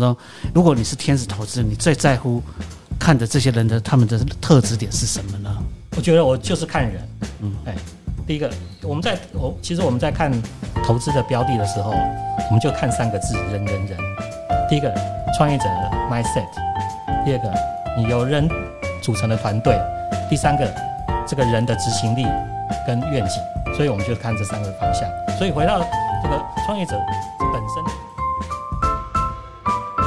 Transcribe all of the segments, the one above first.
说，如果你是天使投资人，你最在乎看的这些人的他们的特质点是什么呢？我觉得我就是看人，嗯，哎，第一个，我们在我其实我们在看投资的标的的时候，我们就看三个字：人人人。第一个，创业者的 mindset；第二个，你由人组成的团队；第三个，这个人的执行力跟愿景。所以我们就看这三个方向。所以回到这个创业者本身。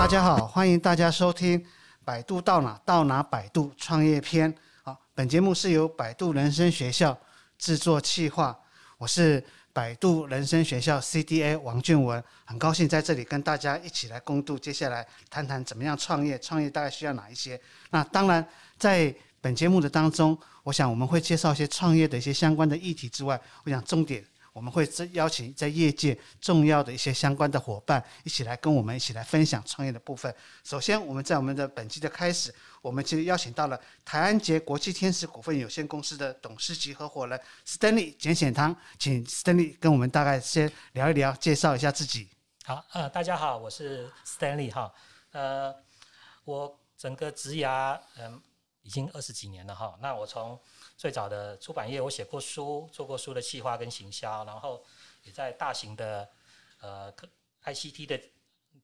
大家好，欢迎大家收听《百度到哪到哪百度创业篇》。好，本节目是由百度人生学校制作企划，我是百度人生学校 CDA 王俊文，很高兴在这里跟大家一起来共度，接下来谈谈怎么样创业，创业大概需要哪一些。那当然，在本节目的当中，我想我们会介绍一些创业的一些相关的议题之外，我想重点。我们会邀请在业界重要的一些相关的伙伴一起来跟我们一起来分享创业的部分。首先，我们在我们的本期的开始，我们其实邀请到了台安捷国际天使股份有限公司的董事及合伙人 Stanley 简显堂，请 Stanley 跟我们大概先聊一聊，介绍一下自己。好，呃，大家好，我是 Stanley 哈，呃，我整个职涯嗯已经二十几年了哈，那我从最早的出版业，我写过书，做过书的企划跟行销，然后也在大型的呃 ICT 的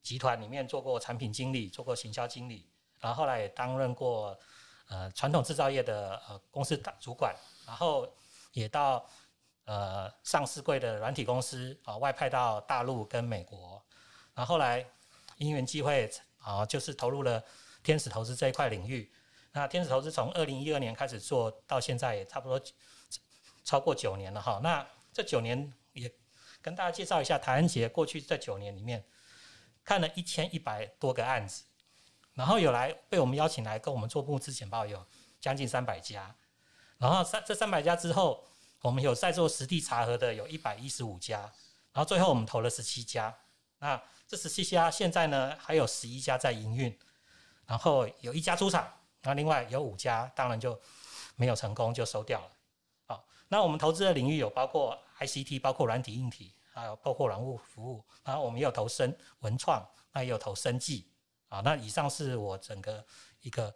集团里面做过产品经理，做过行销经理，然后后来也担任过呃传统制造业的呃公司大主管，然后也到呃上市柜的软体公司啊、外派到大陆跟美国，然后后来因缘际会啊、就是投入了天使投资这一块领域。那天使投资从二零一二年开始做到现在也差不多超过九年了哈。那这九年也跟大家介绍一下台安杰过去这九年里面看了一千一百多个案子，然后有来被我们邀请来跟我们做募资简报有将近三百家，然后三这三百家之后，我们有在做实地查核的有一百一十五家，然后最后我们投了十七家。那这十七家现在呢还有十一家在营运，然后有一家出场。那另外有五家，当然就没有成功，就收掉了。好，那我们投资的领域有包括 ICT，包括软体硬体，还有包括软物服务。然后我们也有投生文创，那也有投生技。啊，那以上是我整个一个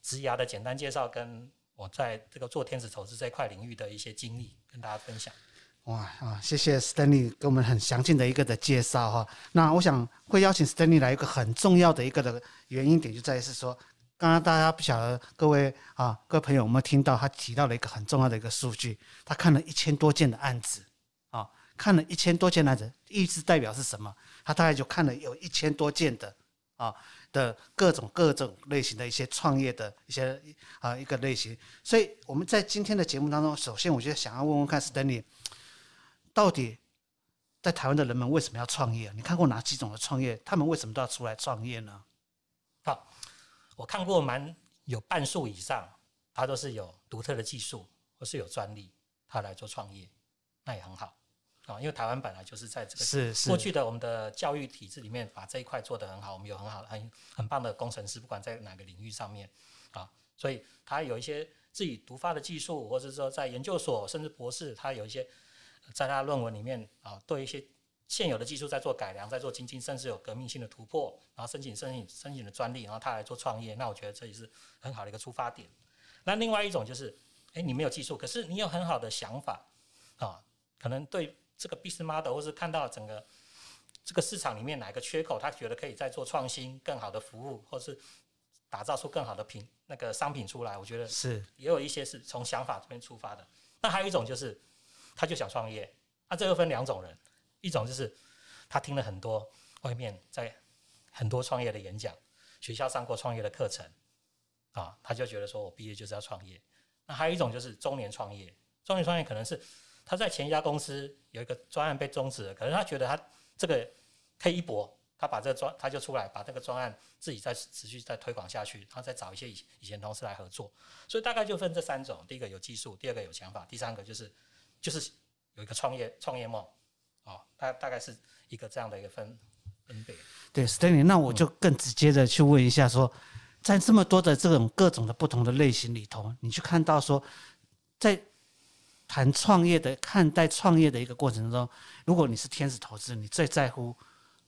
职涯的简单介绍，跟我在这个做天使投资这块领域的一些经历，跟大家分享。哇啊，谢谢 Stanley 给我们很详尽的一个的介绍哈。那我想会邀请 Stanley 来一个很重要的一个的原因点，就在于是说。刚刚大家不晓得各位啊，各位朋友有没有听到他提到了一个很重要的一个数据？他看了一千多件的案子啊，看了一千多件案子，意思代表是什么？他大概就看了有一千多件的啊的各种各种类型的一些创业的一些啊一个类型。所以我们在今天的节目当中，首先我就想要问问看，Stanley，到底在台湾的人们为什么要创业？你看过哪几种的创业？他们为什么都要出来创业呢？好。我看过蛮有半数以上，他都是有独特的技术或是有专利，他来做创业，那也很好啊。因为台湾本来就是在这个是是过去的我们的教育体制里面，把这一块做得很好。我们有很好很很棒的工程师，不管在哪个领域上面啊，所以他有一些自己独发的技术，或者说在研究所甚至博士，他有一些在他论文里面啊，对一些。现有的技术在做改良，在做精进，甚至有革命性的突破，然后申请申请申请的专利，然后他来做创业，那我觉得这也是很好的一个出发点。那另外一种就是，哎，你没有技术，可是你有很好的想法啊，可能对这个 business model 或是看到整个这个市场里面哪个缺口，他觉得可以再做创新、更好的服务，或是打造出更好的品那个商品出来。我觉得是也有一些是从想法这边出发的。那还有一种就是，他就想创业，那这又分两种人。一种就是他听了很多外面在很多创业的演讲，学校上过创业的课程，啊，他就觉得说我毕业就是要创业。那还有一种就是中年创业，中年创业可能是他在前一家公司有一个专案被终止了，可是他觉得他这个可以一搏，他把这个专他就出来把这个专案自己再持续再推广下去，然后再找一些以以前同事来合作。所以大概就分这三种：第一个有技术，第二个有想法，第三个就是就是有一个创业创业梦。哦，大大概是一个这样的一个分分别。对，Stanley，那我就更直接的去问一下说，说、嗯、在这么多的这种各种的不同的类型里头，你去看到说，在谈创业的看待创业的一个过程中，如果你是天使投资，你最在乎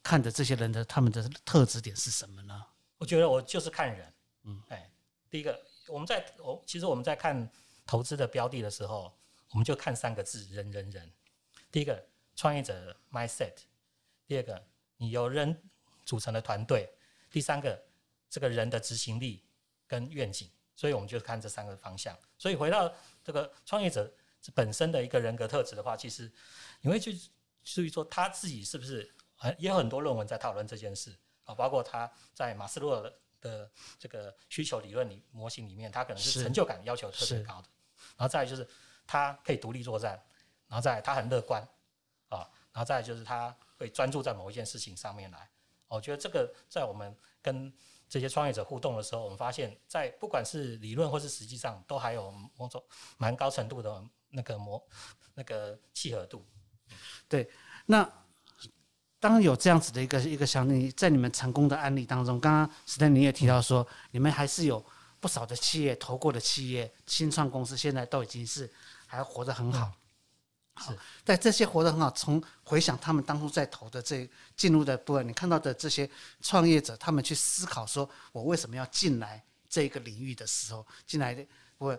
看的这些人的他们的特质点是什么呢？我觉得我就是看人，嗯，哎，第一个我们在我其实我们在看投资的标的的时候，我们就看三个字：人人人。第一个创业者 mindset，第二个你由人组成的团队，第三个这个人的执行力跟愿景。所以我们就看这三个方向。所以回到这个创业者本身的一个人格特质的话，其实你会去注意说他自己是不是，也有很多论文在讨论这件事啊，包括他在马斯洛的这个需求理论里模型里面，他可能是成就感要求特别高的。然后再来就是他可以独立作战，然后再来他很乐观啊，然后再就是他会专注在某一件事情上面来。我觉得这个在我们跟这些创业者互动的时候，我们发现，在不管是理论或是实际上，都还有某种蛮高程度的那个模那个契合度。对，那当有这样子的一个一个想你在你们成功的案例当中，刚刚史丹尼也提到说，你们还是有不少的企业投过的企业新创公司，现在都已经是还活得很好。嗯是但这些活得很好，从回想他们当初在投的这进入的部分，你看到的这些创业者，他们去思考说，我为什么要进来这个领域的时候，进来的我，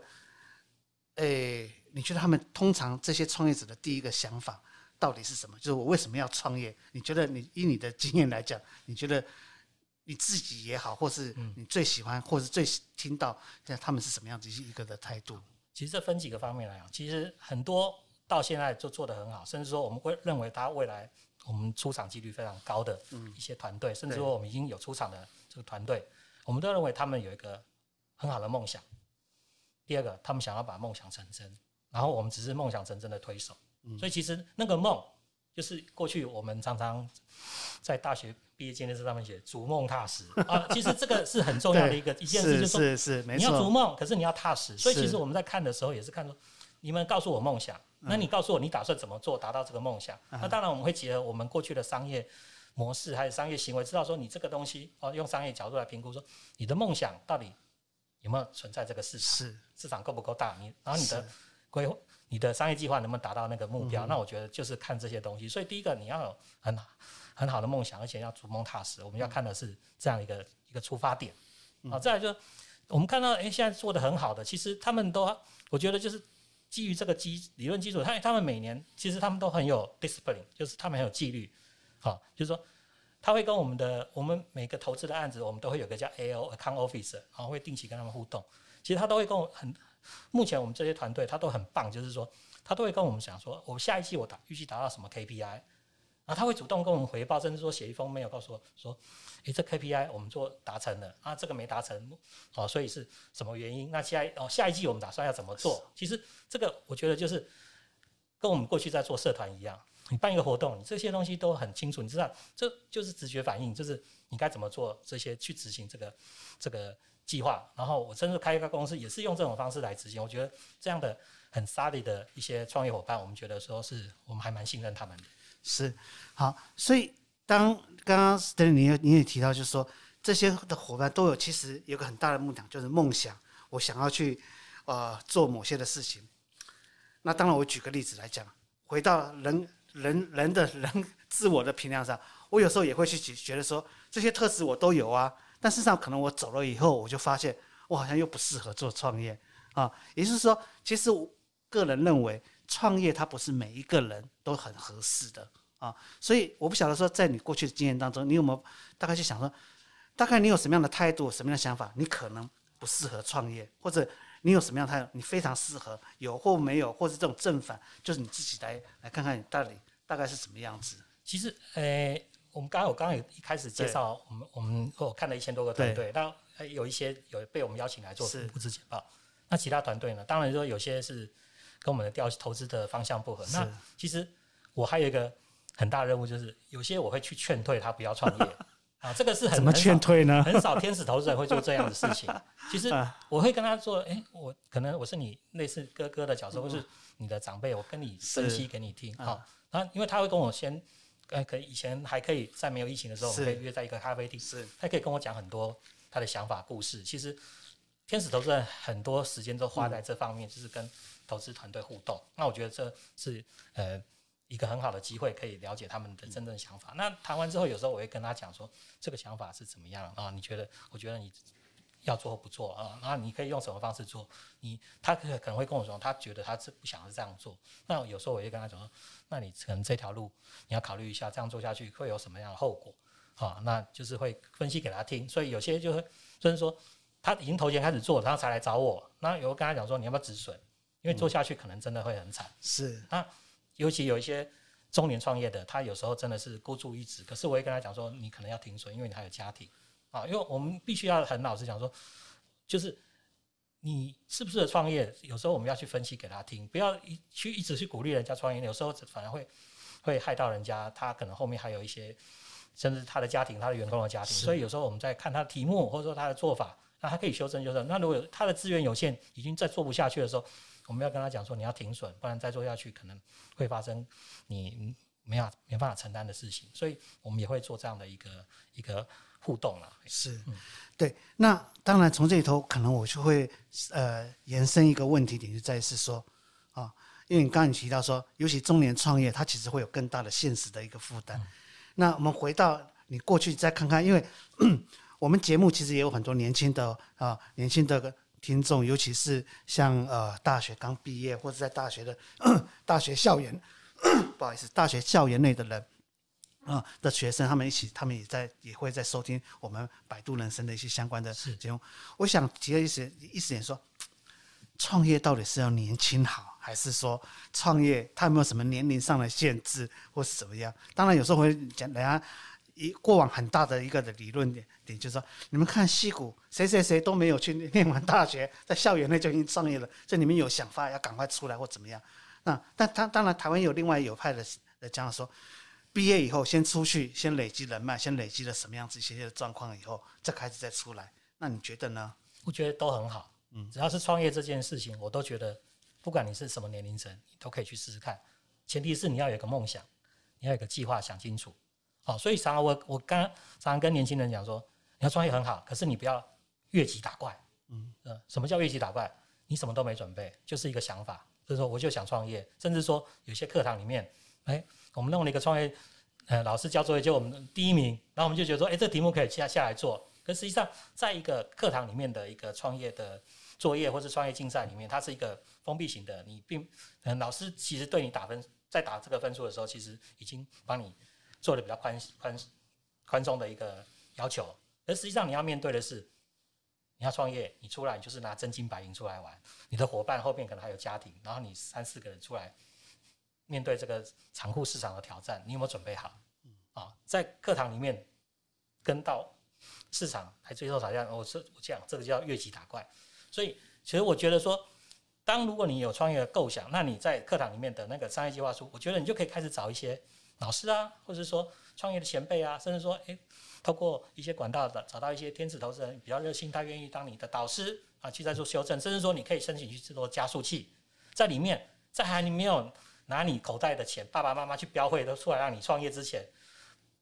诶，你觉得他们通常这些创业者的第一个想法到底是什么？就是我为什么要创业？你觉得你以你的经验来讲，你觉得你自己也好，或是你最喜欢，或是最听到，现在他们是什么样子一个的态度？其实这分几个方面来讲，其实很多。到现在就做得很好，甚至说我们会认为他未来我们出场几率非常高的一些团队，嗯、甚至说我们已经有出场的这个团队，我们都认为他们有一个很好的梦想。第二个，他们想要把梦想成真，然后我们只是梦想成真的推手。嗯、所以其实那个梦，就是过去我们常常在大学毕业纪念册上面写“逐梦踏实”啊，其实这个是很重要的一个一件事，就是说你要逐梦，可是你要踏实。所以其实我们在看的时候也是看说，你们告诉我梦想。那你告诉我，你打算怎么做达到这个梦想？嗯、那当然，我们会结合我们过去的商业模式还有商业行为，知道说你这个东西哦，用商业角度来评估，说你的梦想到底有没有存在这个市场？是市场够不够大？你然后你的规划、你的商业计划能不能达到那个目标？嗯、那我觉得就是看这些东西。所以第一个你要有很很好的梦想，而且要逐梦踏实。我们要看的是这样一个一个出发点。好、嗯，再来就我们看到，哎，现在做的很好的，其实他们都我觉得就是。基于这个基理论基础，他他们每年其实他们都很有 discipline，就是他们很有纪律，好，就是说他会跟我们的我们每个投资的案子，我们都会有个叫 AO account officer，然后会定期跟他们互动。其实他都会跟我很，目前我们这些团队他都很棒，就是说他都会跟我们讲说，我下一期我达预计达到什么 KPI。他会主动跟我们回报，甚至说写一封 mail 告诉我说：“诶，这 KPI 我们做达成了啊，这个没达成哦，所以是什么原因？那下哦下一季我们打算要怎么做？其实这个我觉得就是跟我们过去在做社团一样，你办一个活动，你这些东西都很清楚，你知道这就是直觉反应，就是你该怎么做这些去执行这个这个计划。然后我甚至开一个公司也是用这种方式来执行。我觉得这样的很 solid 的一些创业伙伴，我们觉得说是我们还蛮信任他们的。”是，好，所以当刚刚 stan 你也你也提到，就是说这些的伙伴都有其实有个很大的梦想，就是梦想，我想要去呃做某些的事情。那当然，我举个例子来讲，回到人人人的人自我的评量上，我有时候也会去觉得说这些特质我都有啊，但事实上可能我走了以后，我就发现我好像又不适合做创业啊。也就是说，其实我个人认为。创业它不是每一个人都很合适的啊，所以我不晓得说，在你过去的经验当中，你有没有大概去想说，大概你有什么样的态度，什么样的想法，你可能不适合创业，或者你有什么样的态度，你非常适合，有或没有，或者这种正反，就是你自己来来看看你到底大概是什么样子。其实，呃，我们刚刚我刚刚有一开始介绍，我们我们我看了一千多个团队，那对有一些有被我们邀请来做募资简报，那其他团队呢？当然说有些是。跟我们的调投资的方向不合。是那其实我还有一个很大的任务，就是有些我会去劝退他不要创业啊。这个是很怎么劝退呢？很少天使投资人会做这样的事情。其实我会跟他说：“哎，我可能我是你类似哥哥的角色，或是你的长辈，我跟你分析给你听。”好，然后因为他会跟我先，哎，可以以前还可以在没有疫情的时候，我们可以约在一个咖啡厅，是，他可以跟我讲很多他的想法故事。其实天使投资人很多时间都花在这方面，就是跟。投资团队互动，那我觉得这是呃一个很好的机会，可以了解他们的真正想法。那谈完之后，有时候我会跟他讲说，这个想法是怎么样啊？你觉得？我觉得你要做或不做啊？那你可以用什么方式做？你他可可能会跟我说，他觉得他是不想是这样做。那有时候我会跟他讲说，那你可能这条路你要考虑一下，这样做下去会有什么样的后果？啊，那就是会分析给他听。所以有些就会就是说，他已经投钱开始做，然后才来找我。那有跟他讲说，你要不要止损？因为做下去可能真的会很惨。是那。尤其有一些中年创业的，他有时候真的是孤注一掷。可是我会跟他讲说，你可能要停损，因为你还有家庭啊。因为我们必须要很老实讲说，就是你是不是创业，有时候我们要去分析给他听，不要一去一直去鼓励人家创业，有时候反而会会害到人家。他可能后面还有一些，甚至他的家庭、他的员工的家庭。所以有时候我们在看他的题目或者说他的做法，那他可以修正修正。那如果他的资源有限，已经在做不下去的时候，我们要跟他讲说，你要停损，不然再做下去可能会发生你没法没办法承担的事情。所以我们也会做这样的一个一个互动了。是，嗯、对。那当然从这里头，可能我就会呃延伸一个问题点，就在于是说啊，因为你刚刚你提到说，尤其中年创业，它其实会有更大的现实的一个负担。嗯、那我们回到你过去再看看，因为 我们节目其实也有很多年轻的啊年轻的。听众，尤其是像呃大学刚毕业或者在大学的 大学校园，不好意思，大学校园内的人啊、呃、的学生，他们一起，他们也在也会在收听我们百度人生的一些相关的节目。我想提个意思，意思点说，创业到底是要年轻好，还是说创业它有没有什么年龄上的限制，或是怎么样？当然有时候会讲人家。一过往很大的一个的理论点点，就是说，你们看矽谷，谁谁谁都没有去念完大学，在校园内就已经创业了。这里面有想法要赶快出来或怎么样？那但他当然，台湾有另外有派的的讲说，毕业以后先出去，先累积人脉，先累积了什么样子一些些状况以后，再开始再出来。那你觉得呢？我觉得都很好。嗯，只要是创业这件事情，我都觉得，不管你是什么年龄层，你都可以去试试看。前提是你要有个梦想，你要有个计划，想清楚。哦，所以常常我我刚常常跟年轻人讲说，你要创业很好，可是你不要越级打怪。嗯，什么叫越级打怪？你什么都没准备，就是一个想法，就是说我就想创业，甚至说有些课堂里面，哎，我们弄了一个创业，呃，老师交作业就我们第一名，然后我们就觉得说，哎，这题目可以下下来做。可实际上，在一个课堂里面的一个创业的作业或是创业竞赛里面，它是一个封闭型的，你并嗯，老师其实对你打分，在打这个分数的时候，其实已经帮你。做的比较宽宽宽松的一个要求，而实际上你要面对的是，你要创业，你出来你就是拿真金白银出来玩，你的伙伴后面可能还有家庭，然后你三四个人出来面对这个残酷市场的挑战，你有没有准备好？啊，在课堂里面跟到市场来最后打架，我是我讲这个叫越级打怪，所以其实我觉得说，当如果你有创业的构想，那你在课堂里面的那个商业计划书，我觉得你就可以开始找一些。老师啊，或者说创业的前辈啊，甚至说，诶，透过一些管道的找到一些天使投资人比较热心，他愿意当你的导师啊，去再做修正，甚至说你可以申请去制作加速器，在里面，在还没有拿你口袋的钱，爸爸妈妈去标会都出来让你创业之前，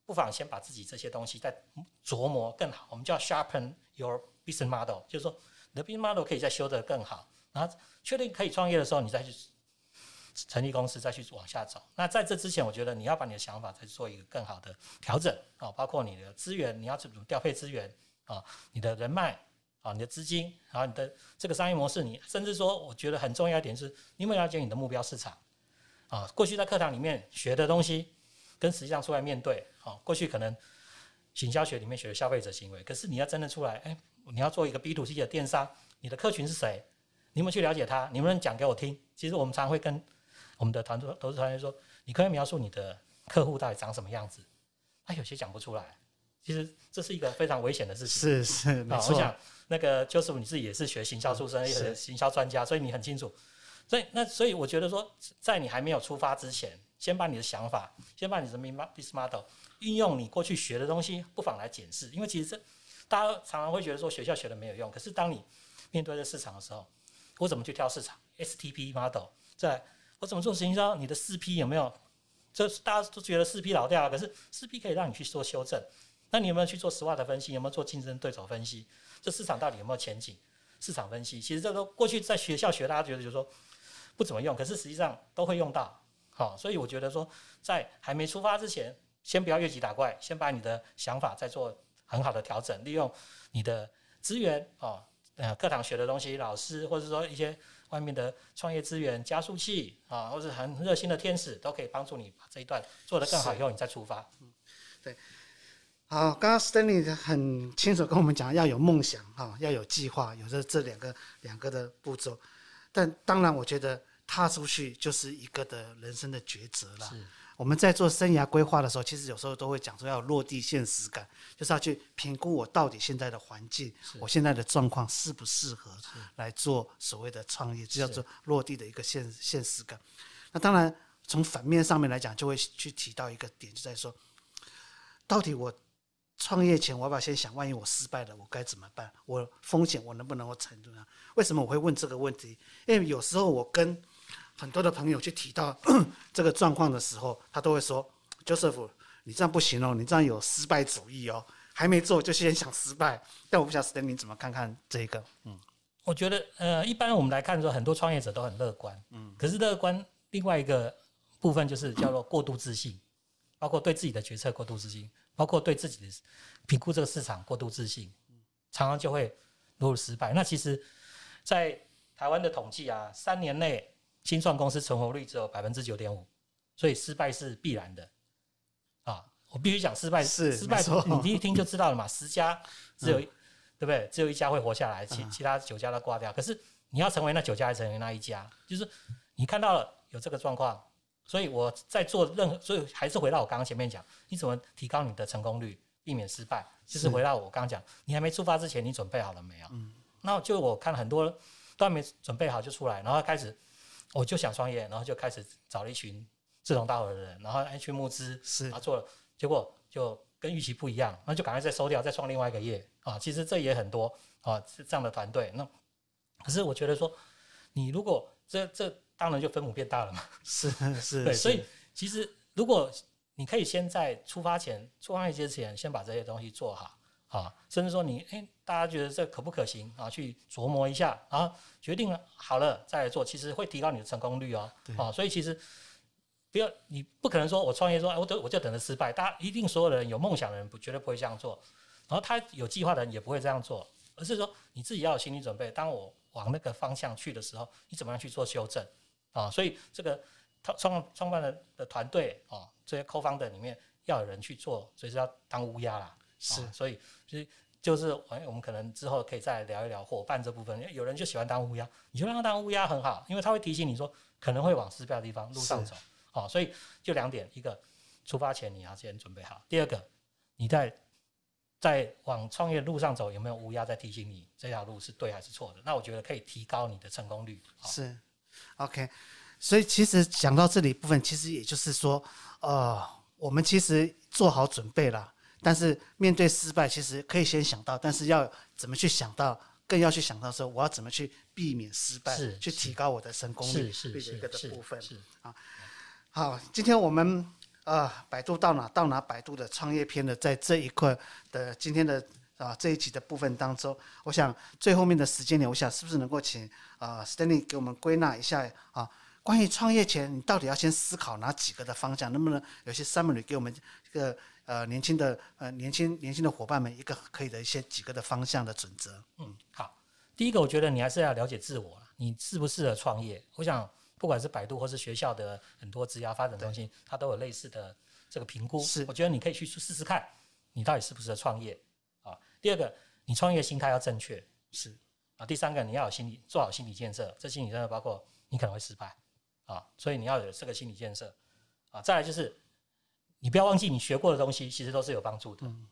不妨先把自己这些东西再琢磨更好。我们叫 sharpen your business model，就是说你的 business model 可以再修得更好，然后确定可以创业的时候，你再去。成立公司再去往下走，那在这之前，我觉得你要把你的想法再做一个更好的调整啊，包括你的资源，你要怎么调配资源啊，你的人脉啊，你的资金，然后你的这个商业模式，你甚至说，我觉得很重要一点是，你有没有了解你的目标市场啊？过去在课堂里面学的东西，跟实际上出来面对啊，过去可能行销学里面学的消费者行为，可是你要真的出来，哎，你要做一个 B to C 的电商，你的客群是谁？你有没有去了解他？你能不能讲给我听？其实我们常会跟我们的团队投资团队说：“你可以描述你的客户到底长什么样子？”他有些讲不出来。其实这是一个非常危险的事情。是是，没错。我想那个就是你自己也是学行销出身，也是行销专家，所以你很清楚。所以那所以我觉得说，在你还没有出发之前，先把你的想法，先把你的 business model 运用你过去学的东西，不妨来检视。因为其实这大家常常会觉得说学校学的没有用，可是当你面对这市场的时候，我怎么去挑市场？STP model 在。我怎么做行销？你的四 P 有没有？这大家都觉得四 P 老掉了，可是四 P 可以让你去做修正。那你有没有去做 SWOT 分析？有没有做竞争对手分析？这市场到底有没有前景？市场分析其实这都过去在学校学，大家觉得就是说不怎么用，可是实际上都会用到。好，所以我觉得说，在还没出发之前，先不要越级打怪，先把你的想法再做很好的调整，利用你的资源啊，呃，课堂学的东西，老师或者说一些外面的创业资源、加速器啊，或是很热心的天使，都可以帮助你把这一段做得更好，以后你再出发。嗯，对。好，刚刚 Stanley 很清楚跟我们讲，要有梦想哈，要有计划，有这这两个两个的步骤。但当然，我觉得踏出去就是一个的人生的抉择了。是。我们在做生涯规划的时候，其实有时候都会讲说要落地现实感，就是要去评估我到底现在的环境，我现在的状况适不适合来做所谓的创业，这叫做落地的一个现现实感。那当然，从反面上面来讲，就会去提到一个点，就在说，到底我。创业前，我要不要先想，万一我失败了，我该怎么办？我风险我能不能够承担？为什么我会问这个问题？因为有时候我跟很多的朋友去提到 这个状况的时候，他都会说：“Joseph，你这样不行哦，你这样有失败主义哦，还没做就先想失败。”但我不晓得 Stanley 怎么看看这个？嗯，我觉得呃，一般我们来看说，很多创业者都很乐观，嗯，可是乐观另外一个部分就是叫做过度自信，包括对自己的决策过度自信。包括对自己的评估这个市场过度自信，常常就会落入失败。那其实，在台湾的统计啊，三年内新创公司存活率只有百分之九点五，所以失败是必然的。啊，我必须讲失败是失败，你一听就知道了嘛。十家只有、嗯、对不对？只有一家会活下来，其其他九家都挂掉。可是你要成为那九家，还是成为那一家？就是你看到了有这个状况。所以我在做任何，所以还是回到我刚刚前面讲，你怎么提高你的成功率，避免失败？就是回到我刚刚讲，你还没出发之前，你准备好了没有？嗯。那就我看很多都还没准备好就出来，然后开始我就想创业，然后就开始找了一群志同道合的人，然后去募资，是，然后做了，结果就跟预期不一样，那就赶快再收掉，再创另外一个业啊。其实这也很多啊，是这样的团队。那可是我觉得说，你如果这这。当然就分母变大了嘛，是是，对，所以其实如果你可以先在出发前、出发一之前，先把这些东西做好啊，甚至说你哎，大家觉得这可不可行啊？去琢磨一下，然后决定了好了再来做，其实会提高你的成功率哦。啊，所以其实不要，你不可能说我创业说，我等我就等着失败。大家一定所有的人有梦想的人不绝对不会这样做，然后他有计划的人也不会这样做，而是说你自己要有心理准备，当我往那个方向去的时候，你怎么样去做修正？啊，所以这个创创创办的的团队啊，这些 co-founder 里面要有人去做，所以是要当乌鸦啦。是，所以就是就是，哎，我们可能之后可以再聊一聊伙伴这部分。有人就喜欢当乌鸦，你就让他当乌鸦很好，因为他会提醒你说可能会往失败的地方路上走。啊，所以就两点：一个出发前你要先准备好；第二个，你在在往创业路上走，有没有乌鸦在提醒你这条路是对还是错的？那我觉得可以提高你的成功率。是。OK，所以其实讲到这里部分，其实也就是说，呃，我们其实做好准备了，但是面对失败，其实可以先想到，但是要怎么去想到，更要去想到说，我要怎么去避免失败，去提高我的成功率，是是一个的部分。是啊，好，今天我们呃，百度到哪到哪，百度的创业篇的，在这一块的今天的。啊，这一集的部分当中，我想最后面的时间点，我想是不是能够请啊、呃、Stanley 给我们归纳一下啊？关于创业前，你到底要先思考哪几个的方向？能不能有些 summary 给我们一个呃年轻的呃年轻年轻的伙伴们一个可以的一些几个的方向的准则？嗯，好，第一个我觉得你还是要了解自我，你适不适合创业？我想不管是百度或是学校的很多职业发展中心，它都有类似的这个评估。是，我觉得你可以去试试看，你到底适不适合创业啊。第二个，你创业心态要正确，是啊。第三个，你要有心理，做好心理建设。这心理建设包括你可能会失败啊，所以你要有这个心理建设啊。再来就是，你不要忘记你学过的东西，其实都是有帮助的。嗯。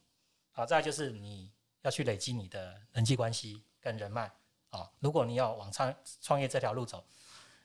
好，再来就是你要去累积你的人际关系跟人脉啊。如果你要往创创业这条路走，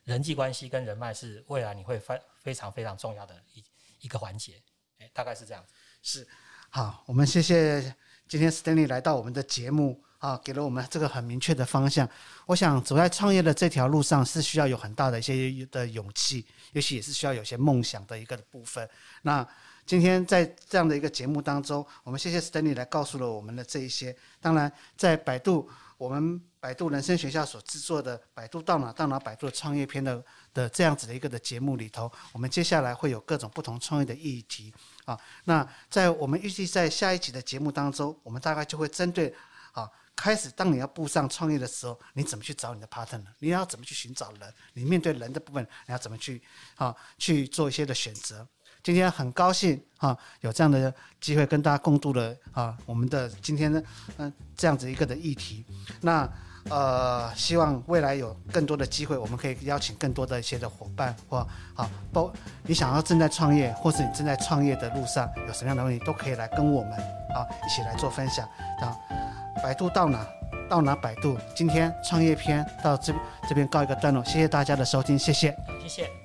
人际关系跟人脉是未来你会非非常非常重要的一一个环节。哎，大概是这样。是。好，我们谢谢。今天 Stanley 来到我们的节目啊，给了我们这个很明确的方向。我想走在创业的这条路上是需要有很大的一些的勇气，也许也是需要有些梦想的一个部分。那今天在这样的一个节目当中，我们谢谢 Stanley 来告诉了我们的这一些。当然，在百度，我们百度人生学校所制作的《百度到哪到哪百度创业篇》的的这样子的一个的节目里头，我们接下来会有各种不同创业的议题啊。那在我们预计在下一集的节目当中，我们大概就会针对啊，开始当你要步上创业的时候，你怎么去找你的 partner？你要怎么去寻找人？你面对人的部分，你要怎么去啊去做一些的选择？今天很高兴啊，有这样的机会跟大家共度了啊，我们的今天呢，嗯，这样子一个的议题。那呃，希望未来有更多的机会，我们可以邀请更多的一些的伙伴或啊，包你想要正在创业，或是你正在创业的路上有什么样的问题，都可以来跟我们啊一起来做分享。啊，百度到哪到哪百度，今天创业篇到这这边告一个段落，谢谢大家的收听，谢谢，谢谢。